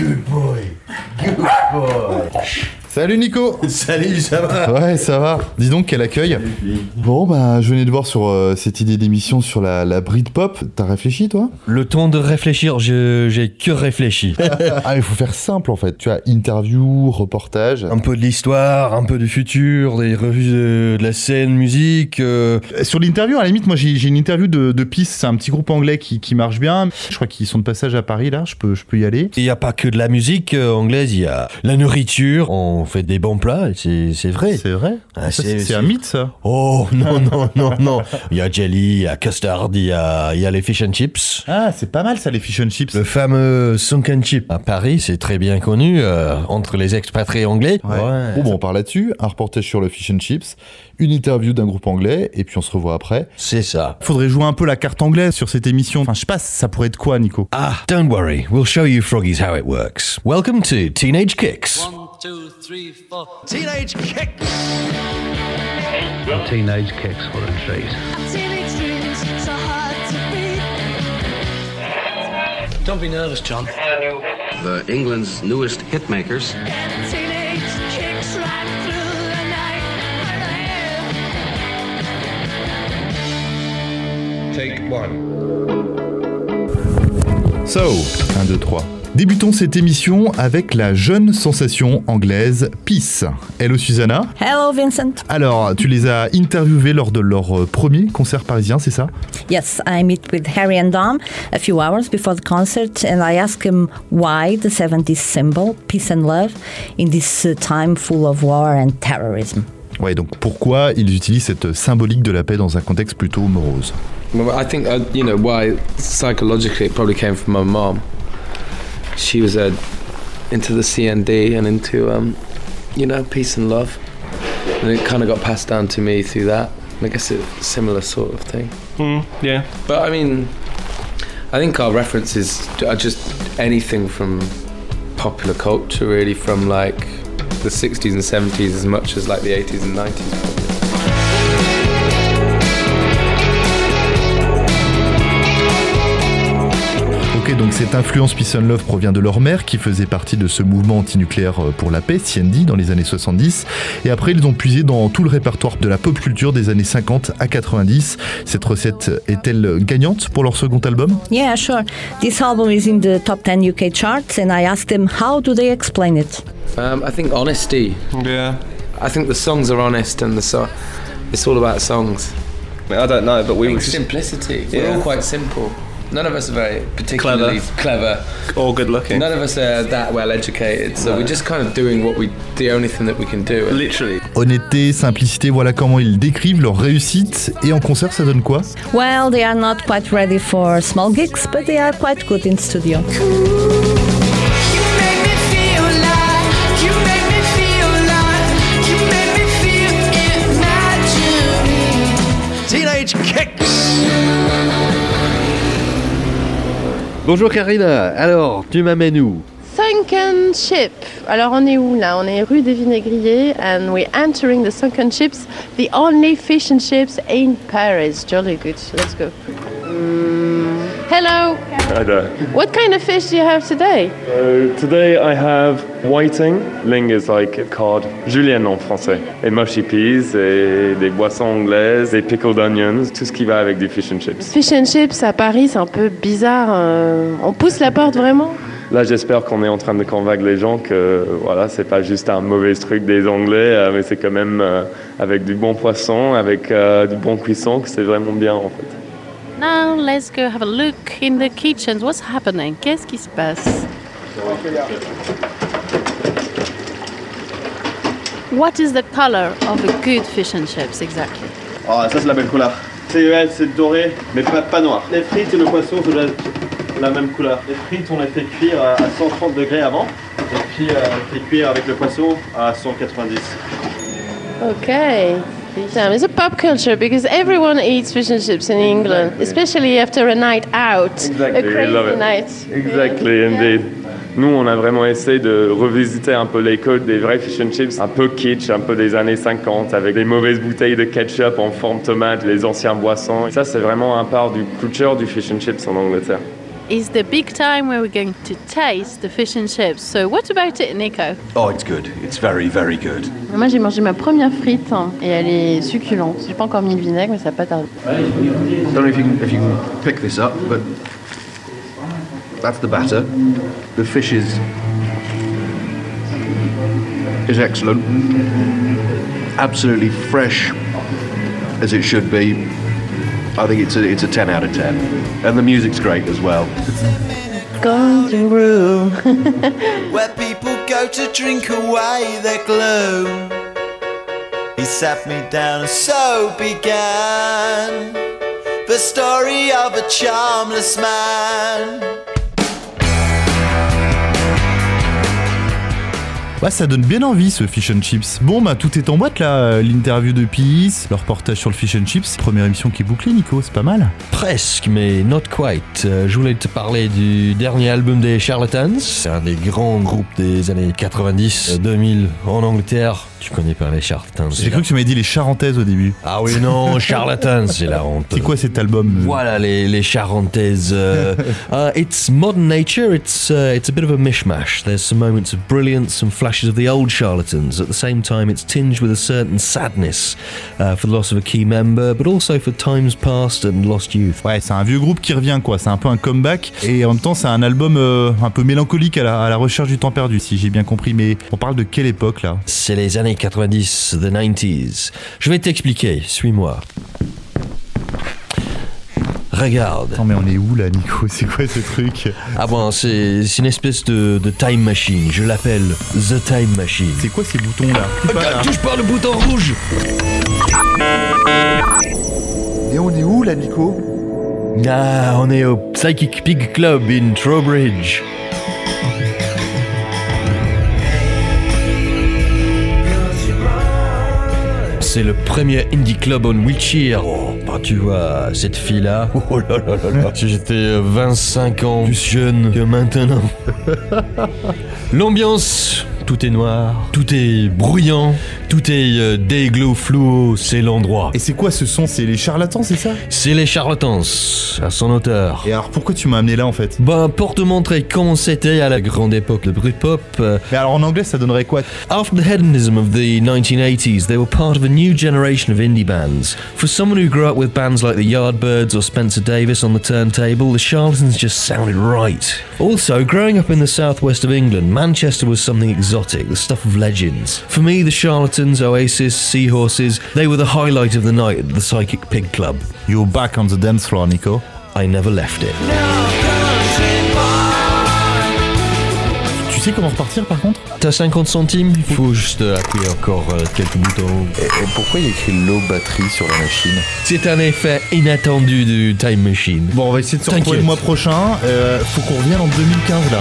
Good boy. Good boy. Salut Nico Salut, ça va Ouais, ça va. Dis donc, quel accueil. Bon, bah, je venais de voir sur euh, cette idée d'émission sur la, la Britpop. T'as réfléchi, toi? Le temps de réfléchir, je- j'ai que réfléchi. Ah, il faut faire simple, en fait. Tu as interview, reportage. un peu de l'histoire, un peu du futur, des revues de, de la scène, musique. euh, Sur l'interview, à la limite, moi, j'ai j'ai une interview de, de Peace. C'est un petit groupe anglais qui, qui marche bien. Je crois qu'ils sont de passage à Paris, là. Je peux, je peux y aller. Il n'y a pas que de la musique euh, anglaise, il y a la nourriture, on fait des bons plats, c'est vrai. C'est vrai Ah, c'est- un mythe, ça Oh non, non, non, non. Il y a jelly, il y a custard, il y a, il y a les fish and chips. Ah, c'est pas mal, ça, les fish and chips. Le fameux sunken chip à Paris, c'est très bien connu euh, entre les expatriés anglais. Ouais. Bon, bon, on part là-dessus. Un reportage sur le fish and chips, une interview d'un groupe anglais, et puis on se revoit après. C'est ça. Faudrait jouer un peu la carte anglaise sur cette émission. Enfin, je sais pas, ça pourrait être quoi, Nico? Ah, don't worry, we'll show you froggies how it works. Welcome to Teenage Kicks. One, two, three, four. Teenage kick. Teenage kicks for a treat. Teenage dreams, so hard to beat. Don't be nervous, John. the England's newest hitmakers. Teenage kicks right through the night. Take one. So, 1, 2, 3. Débutons cette émission avec la jeune sensation anglaise Peace. Hello Susanna. Hello, Vincent. Alors, tu les as interviewés lors de leur euh, premier concert parisien, c'est ça? Yes, I meet with Harry and Dom a few hours before the concert, and I ask him why the 70s symbol, peace and love, in this uh, time full of war and terrorism. Ouais, donc pourquoi ils utilisent cette symbolique de la paix dans un contexte plutôt morose? Well, I think uh, you know why psychologically it probably came from my mom. She was uh, into the CND and into um, you know peace and love, and it kind of got passed down to me through that. And I guess it's a similar sort of thing. Yeah. But I mean, I think our references are just anything from popular culture, really, from like the 60s and 70s as much as like the 80s and 90s. Ok, donc cette influence Peace and Love provient de leur mère qui faisait partie de ce mouvement antinucléaire euh, pour la paix, CND, dans les années 70. Et après, ils ont puisé dans tout le répertoire de la pop culture des années 50 à 90. Cette recette est-elle gagnante pour leur second album? Yeah, sure. This album is in the top 10 UK charts, and I asked them how do they explain it? Um, I think honesty. Yeah. I think the songs are honest and the so- it's all about songs. I don't know, but we I were simplicity. We're Yeah. all quite simple. None of us are very particularly clever. all good looking. None of us are that well educated, so we're just kind of doing what we, the only thing that we can do. Literally. Honnêteté, simplicité, voilà comment ils décrivent leur réussite. Et en concert, ça donne quoi? Well, they are not quite ready for small gigs, but they are quite good in studio. You make Bonjour Karina, alors tu m'amènes où? Sunken Ship. Alors on est où là? On est rue des Vinaigriers and we're entering the Sunken Ships, the only fish and chips in Paris. Jolly good. Let's go. Mm. Hello. Hi there. What kind of fish do you have today? So today I have whiting. Ling is like called julienne en français. Et mushy peas, et des boissons anglaises, des pickled onions, tout ce qui va avec du fish and chips. Fish and chips à Paris, c'est un peu bizarre. euh, On pousse la porte vraiment? Là, j'espère qu'on est en train de convaincre les gens que voilà, c'est pas juste un mauvais truc des Anglais, euh, mais c'est quand même euh, avec du bon poisson, avec du bon cuisson, que c'est vraiment bien en fait. Now let's go have a look in the kitchens. What's happening? Qu'est-ce qui se passe? What is the color of a good fish and chips exactly? Ah, ça c'est la belle couleur. C'est c'est doré, mais pas, pas noir. Les frites et le poisson, c'est la, la même couleur. Les frites, on les fait cuire à 130 degrés avant, et puis euh, on fait cuire avec le poisson à 190. Okay. Sam, it's a pop culture? Because everyone eats fish and chips in England, especially after a night out, Exactly, a crazy love it. night. Exactly, indeed. Nous, on a vraiment essayé de revisiter un peu les codes des vrais fish and chips, un peu kitsch, un peu des années 50, avec des mauvaises bouteilles de ketchup en forme tomate, les anciens boissons. Ça, c'est vraiment un part du culture du fish and chips en Angleterre. Is the big time where we're going to taste the fish and chips. So, what about it, Nico? Oh, it's good. It's very, very good. Moi, j'ai mangé ma première frite hein, et elle est succulente. J'ai pas encore mis le vinaigre, mais ça va pas tarder. I don't know if you can, if you can pick this up, but that's the batter. The fish is is excellent. Absolutely fresh as it should be. I think it's a it's a 10 out of 10. And the music's great as well. Golden room. where people go to drink away their gloom. He sat me down, and so began the story of a charmless man. Ouais, ça donne bien envie ce fish and chips. Bon, bah tout est en boîte là. euh, L'interview de Peace, le reportage sur le fish and chips. Première émission qui est bouclée, Nico, c'est pas mal. Presque, mais not quite. Euh, je voulais te parler du dernier album des Charlatans. C'est un des grands groupes des années 90, euh, 2000 en Angleterre. Tu connais pas les Charlatans J'ai cru que tu m'avais dit les charentaises au début. Ah oui, non, Charlatans, c'est la honte. C'est quoi cet album Voilà les, les charentaises. euh, uh, it's modern nature. It's uh, it's a bit of a mishmash. There's some moments of brilliance, some flashes of the old charlatans. At the same time, it's tinged with a certain sadness uh, for the loss of a key member, but also for times past and lost youth. Ouais, c'est un vieux groupe qui revient quoi. C'est un peu un comeback et en même temps c'est un album euh, un peu mélancolique à la, à la recherche du temps perdu, si j'ai bien compris. Mais on parle de quelle époque là? C'est les années 90, the 90s. Je vais t'expliquer. Suis-moi. Regarde. Non mais on est où là, Nico C'est quoi ce truc Ah bon, c'est c'est une espèce de, de time machine. Je l'appelle The Time Machine. C'est quoi ces boutons là Regarde, touche pas le bouton rouge Et on est où là, Nico Ah, on est au Psychic Pig Club in Trowbridge. C'est le premier indie club en Wiltshire. Oh, bah tu vois, cette fille-là, oh là là là là, j'étais euh, 25 ans plus jeune que maintenant. L'ambiance, tout est noir, tout est bruyant, tout est euh, fluo, c'est l'endroit. Et c'est quoi ce son? C'est les charlatans, c'est ça? C'est les charlatans, à son auteur. Et alors pourquoi tu m'as amené là en fait? Bah, pour te montrer comment c'était à la grande époque le Britpop. euh, Mais alors en anglais ça donnerait quoi? After the hedonism of the 1980s, they were part of a new generation of indie bands. For someone who grew up with bands like the Yardbirds or Spencer Davis on the turntable, the Charlatans just sounded right. Also, growing up in the southwest of England, Manchester was something exotic, the stuff of legends. For me, the Charlatans, Oasis, Seahorses, they were the highlight of the night at the Psychic Pig Club. You're back on the dance floor, Nico. I never left it. Tu sais comment repartir par contre? T'as 50 centimes? Il faut juste euh, appuyer encore euh, quelques boutons. et, pourquoi il y a écrit low batterie sur la machine? C'est un effet inattendu du Time Machine. Bon, on va essayer de se retrouver le mois prochain. Euh, faut qu'on revienne en 2015 là.